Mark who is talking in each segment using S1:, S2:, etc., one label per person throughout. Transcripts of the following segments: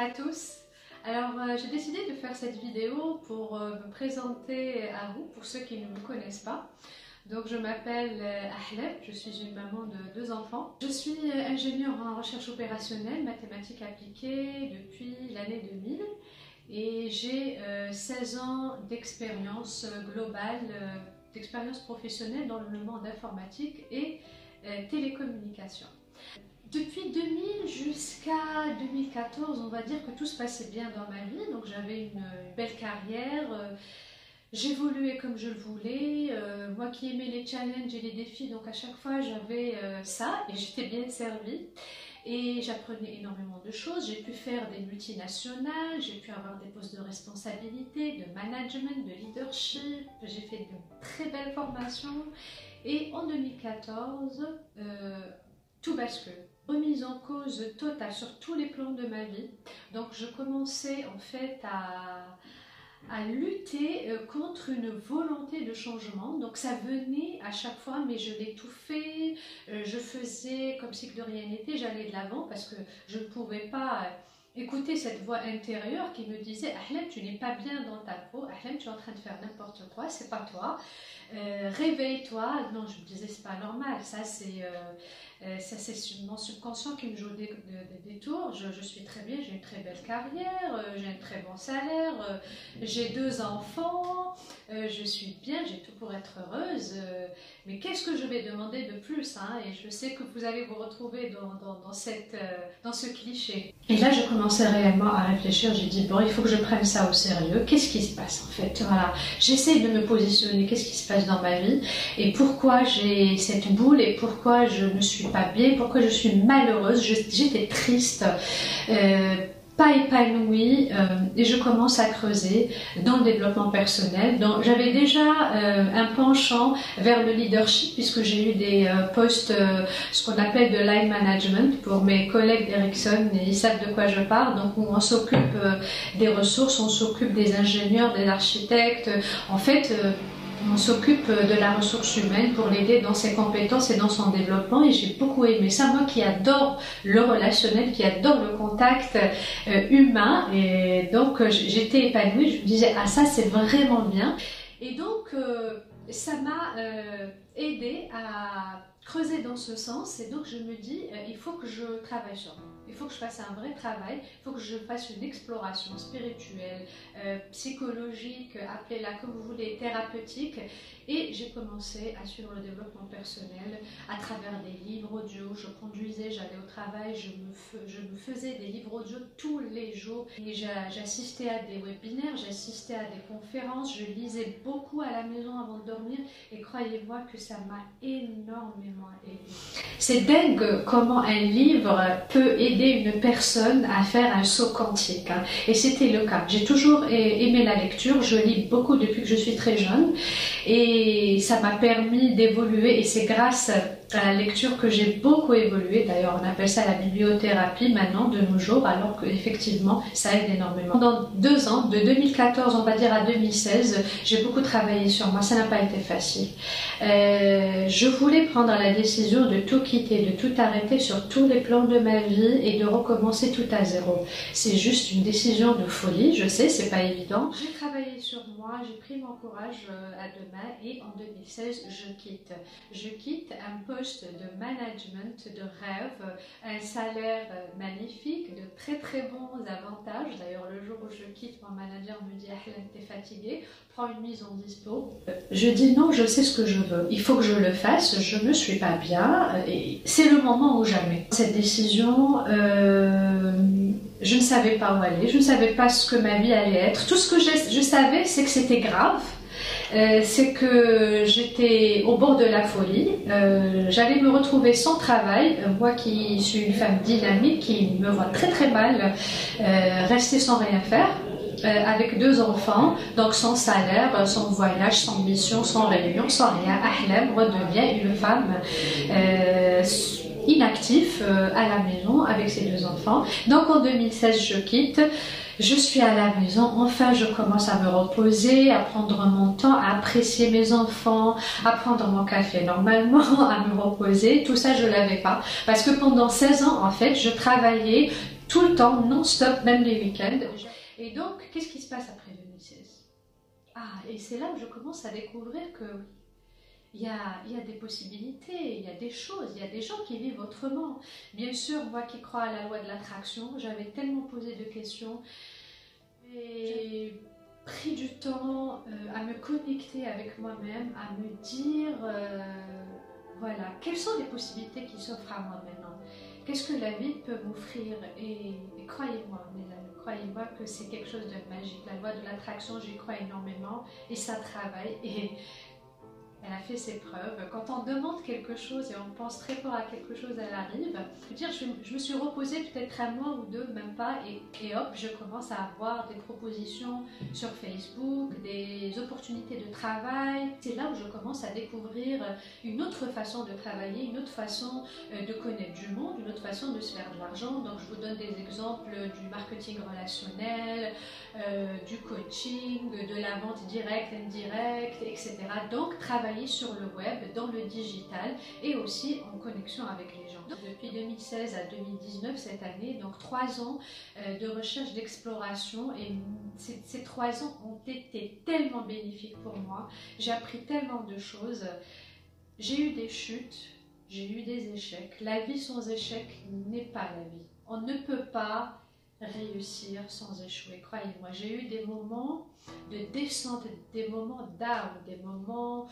S1: à tous. Alors euh, j'ai décidé de faire cette vidéo pour euh, me présenter à vous, pour ceux qui ne me connaissent pas. Donc je m'appelle euh, Ahlem, je suis une maman de deux enfants. Je suis ingénieure en recherche opérationnelle, mathématiques appliquées depuis l'année 2000 et j'ai 16 ans d'expérience globale, d'expérience professionnelle dans le monde informatique et télécommunications. Depuis 2000 jusqu'à 2014, on va dire que tout se passait bien dans ma vie. Donc j'avais une, belle carrière. Euh, j'évoluais comme je le voulais. Euh, moi qui aimais les challenges et les défis, donc à chaque fois j'avais euh, ça et j'étais bien servie. Et j'apprenais énormément de choses. J'ai pu faire des multinationales, j'ai pu avoir des postes de responsabilité, de management, de leadership. J'ai fait de très belles formations. Et en 2014, tout bascule remise en cause totale sur tous les plans de ma vie. Donc je commençais en fait à, lutter euh, contre une volonté de changement. Donc ça venait à chaque fois, mais je l'étouffais, euh, je faisais comme si de rien n'était, j'allais de l'avant parce que je ne pouvais pas écouter cette voix intérieure qui me disait Ahlem, tu n'es pas bien dans ta peau, Ahlem, tu es en train de faire n'importe quoi, c'est pas toi, euh, réveille-toi. Non, je me disais, c'est pas normal, ça c'est euh, c'est mon subconscient qui me joue des, des, tours. Je, suis très bien, j'ai une très belle carrière, euh, j'ai un très bon salaire, euh, j'ai deux enfants, je suis bien, j'ai tout pour être heureuse. mais qu'est-ce que je vais demander de plus hein? Et je sais que vous allez vous retrouver dans, dans, cette, dans ce cliché. Et là, je commençais réellement à réfléchir. J'ai dit, bon, il faut que je prenne ça au sérieux. Qu'est-ce qui se passe en fait? Voilà, j'essaie de me positionner. Qu'est-ce qui se passe dans ma vie? Et pourquoi j'ai cette boule? Et pourquoi je ne suis pas bien, pourquoi je suis malheureuse, j'étais triste. Euh, pas épanouie euh, et je commence à creuser dans le développement personnel. Donc j'avais déjà euh, un penchant vers le leadership puisque j'ai eu des postes, ce qu'on appelle de line management pour mes collègues d'Ericsson et ils savent de quoi je parle. Donc on s'occupe des ressources, on s'occupe des ingénieurs, des architectes. En fait, on s'occupe de la ressource humaine pour l'aider dans ses compétences et dans son développement et j'ai beaucoup aimé ça. Moi qui adore le relationnel, qui adore le contact euh, humain et donc euh, j'étais épanouie, je me disais ah ça c'est vraiment bien et donc euh, ça m'a aidé à creuser dans ce sens et donc je me dis il faut que je travaille sur moi. Il faut que je fasse un vrai travail, il faut que je fasse une exploration spirituelle, euh, psychologique, appelez-la comme vous voulez, thérapeutique. Et j'ai commencé à suivre le développement personnel à travers des livres audio. Je conduisais, j'allais au travail, je me, je me faisais des livres audio tous les jours. Et j'assistais à des webinaires, j'assistais à des conférences, je lisais beaucoup à la maison avant de dormir. Et croyez-moi que ça m'a énormément aidé. C'est dingue comment un livre peut aider une personne à faire un saut quantique. Hein. Et c'était le cas. J'ai toujours aimé la lecture. Je lis beaucoup depuis que je suis très jeune. Et ça m'a permis d'évoluer. Et c'est grâce la lecture que j'ai beaucoup évolué. D'ailleurs, on appelle ça la bibliothérapie maintenant de nos jours, alors qu'effectivement, ça aide énormément. Pendant deux ans, de 2014, on va dire à 2016, j'ai beaucoup travaillé sur moi. Ça n'a pas été facile. Euh, je voulais prendre la décision de tout quitter, de tout arrêter sur tous les plans de ma vie et de recommencer tout à zéro. C'est juste une décision de folie, je sais, c'est pas évident. J'ai travaillé sur moi, j'ai pris mon courage euh, à deux mains et en 2016, je quitte. Je quitte un peu de management, de rêve, un salaire euh, magnifique, de très très bons avantages. D'ailleurs, le jour où je quitte, mon manager me dit Ahlan, t'es fatigué, prends une mise en dispo. Je dis non, je sais ce que je veux, il faut que je le fasse, je ne suis pas bien et c'est le moment ou jamais. Cette décision, euh, je ne savais pas où aller, je ne savais pas ce que ma vie allait être. Tout ce que je savais, c'est que c'était grave euh, c'est que j'étais au bord de la folie. Euh, j'allais me retrouver sans travail, euh, moi qui suis une femme dynamique, qui me voit très très mal, rester sans rien faire. avec deux enfants, donc sans salaire, sans voyage, sans mission, sans réunion, sans rien. Ahlem redevient une femme inactive à la maison avec ses deux enfants. Donc en 2016, je quitte je suis à la maison, enfin je commence à me reposer, à prendre mon temps, à apprécier mes enfants, à prendre mon café normalement, à me reposer. Tout ça, je l'avais pas. Parce que pendant 16 ans, en fait, je travaillais tout le temps, non-stop, même les week-ends. Et donc, qu'est-ce qui se passe après 2016 Ah, et c'est là où je commence à découvrir que il y, a, des possibilités, il y a des choses, il y a des gens qui vivent autrement. Bien sûr, moi qui crois à la loi de l'attraction, j'avais tellement posé de questions. J'ai pris du temps euh, à me connecter avec moi-même, à me dire, euh, voilà, quelles sont les possibilités qui s'offrent à moi maintenant? Qu'est-ce que la vie peut m'offrir? Et, et croyez-moi, croyez-moi que c'est quelque chose de magique. La loi de l'attraction, j'y crois énormément et ça travaille. Et elle a fait ses preuves. Quand on demande quelque chose et on pense très fort à quelque chose, elle arrive. Je, dire, je, me suis reposée peut-être un mois ou deux, même pas, et, hop, je commence à avoir des propositions sur Facebook, des opportunités de travail. C'est là où je commence à découvrir une autre façon de travailler, une autre façon euh, de connaître du monde, une autre façon de se faire de l'argent. Donc je vous donne des exemples du marketing relationnel, euh, du coaching, de la vente directe, indirecte, etc. Donc travailler sur le web, dans le digital et aussi en connexion avec les gens. Depuis 2016 à 2019, cette année, donc trois ans euh, de recherche, d'exploration et ces, trois ans ont été tellement bénéfiques pour moi. J'ai appris tellement de choses. J'ai eu des chutes, j'ai eu des échecs. La vie sans échec n'est pas la vie. On ne peut pas réussir sans échouer. Croyez-moi, j'ai eu des moments de descente, des moments down, des moments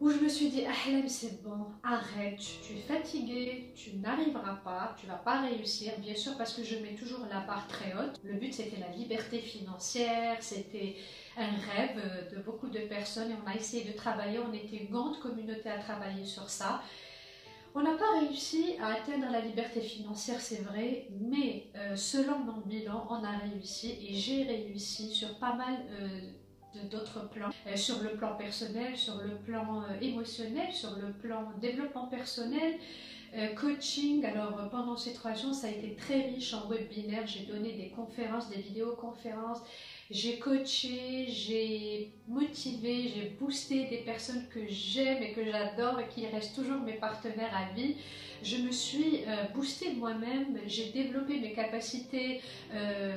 S1: où je me suis dit, Ahlem, c'est bon, arrête, tu es fatigué, tu n'arriveras pas, tu vas pas réussir. Bien sûr, parce que je mets toujours la barre très haute. Le but, c'était la liberté financière, c'était un rêve de beaucoup de personnes et on a essayé de travailler. On était une grande communauté à travailler sur ça. On n'a pas réussi à atteindre la liberté financière, c'est vrai, mais euh, selon mon bilan, on a réussi et j'ai réussi sur pas mal euh, d'autres plans, euh, sur le plan personnel, sur le plan émotionnel, sur le plan développement personnel, coaching. Alors pendant ces trois ans, ça a été très riche en webinaires, j'ai donné des conférences, des vidéoconférences, j'ai coaché, j'ai motivé, j'ai boosté des personnes que j'aime et que j'adore et qui restent toujours mes partenaires à vie. Je me suis euh, boostée moi-même, j'ai développé mes capacités. Euh,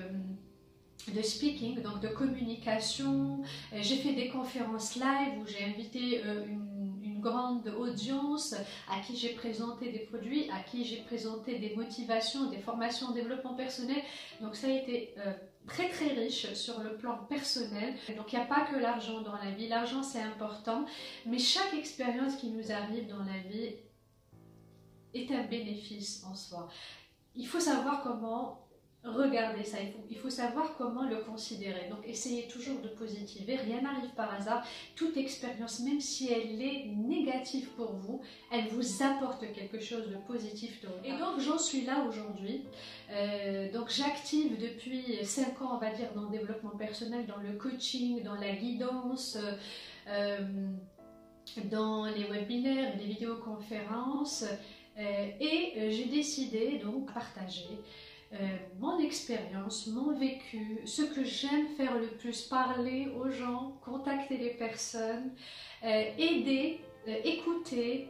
S1: de speaking, donc de communication. Euh, j'ai fait des conférences live où j'ai invité une, grande audience à qui j'ai présenté des produits, à qui j'ai présenté des motivations, des formations en développement personnel. Donc ça a été très très riche sur le plan personnel. Donc il n'y a pas que l'argent dans la vie, l'argent c'est important, mais chaque expérience qui nous arrive dans la vie est un bénéfice en soi. Il faut savoir comment regardez ça, il faut, il faut, savoir comment le considérer. Donc essayez toujours de positiver, rien n'arrive par hasard. Toute expérience, même si elle est négative pour vous, elle vous apporte quelque chose de positif. Et donc j'en suis là aujourd'hui. Euh, donc j'active depuis 5 ans, on va dire, dans le développement personnel, dans le coaching, dans la guidance. Euh, dans les webinaires, les vidéoconférences euh, et j'ai décidé donc de partager euh, mon expérience, mon vécu, ce que j'aime faire le plus, parler aux gens, contacter les personnes, euh, aider, euh, écouter,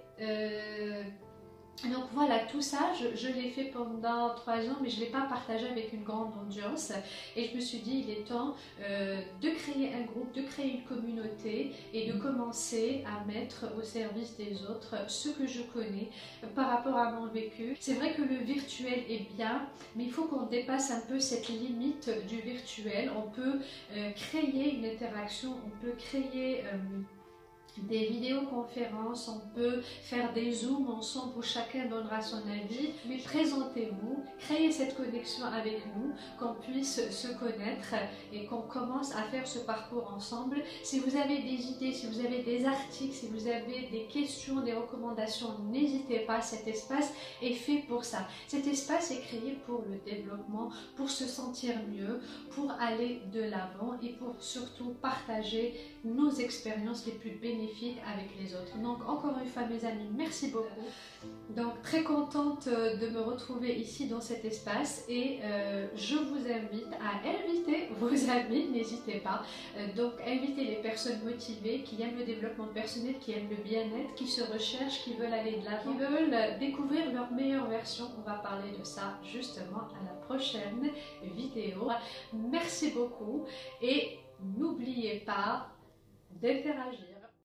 S1: donc voilà, tout ça, je, l'ai fait pendant trois ans, mais je ne l'ai pas partagé avec une grande audience. Et je me suis dit, il est temps euh, de créer un groupe, de créer une communauté et de commencer à mettre au service des autres ce que je connais par rapport à mon vécu. C'est vrai que le virtuel est bien, mais il faut qu'on dépasse un peu cette limite du virtuel. On peut euh, créer une interaction, on peut créer... Euh, des vidéoconférences, on peut faire des zooms ensemble où chacun donnera son avis, mais présentez-vous, créez cette connexion avec nous, qu'on puisse se connaître et qu'on commence à faire ce parcours ensemble. Si vous avez des idées, si vous avez des articles, si vous avez des questions, des recommandations, n'hésitez pas, cet espace est fait pour ça. Cet espace est créé pour le développement, pour se sentir mieux, pour aller de l'avant et pour surtout partager nos expériences les plus bénéfiques avec les autres. Donc encore une fois mes amis, merci beaucoup. Donc très contente euh, de me retrouver ici dans cet espace et euh, je vous invite à inviter vos amis, n'hésitez pas. Euh, donc invitez les personnes motivées qui aiment le développement personnel, qui aiment le bien-être, qui se recherchent, qui veulent aller de l'avant, qui veulent découvrir leur meilleure version. On va parler de ça justement à la prochaine vidéo. Merci beaucoup et n'oubliez pas d'interagir.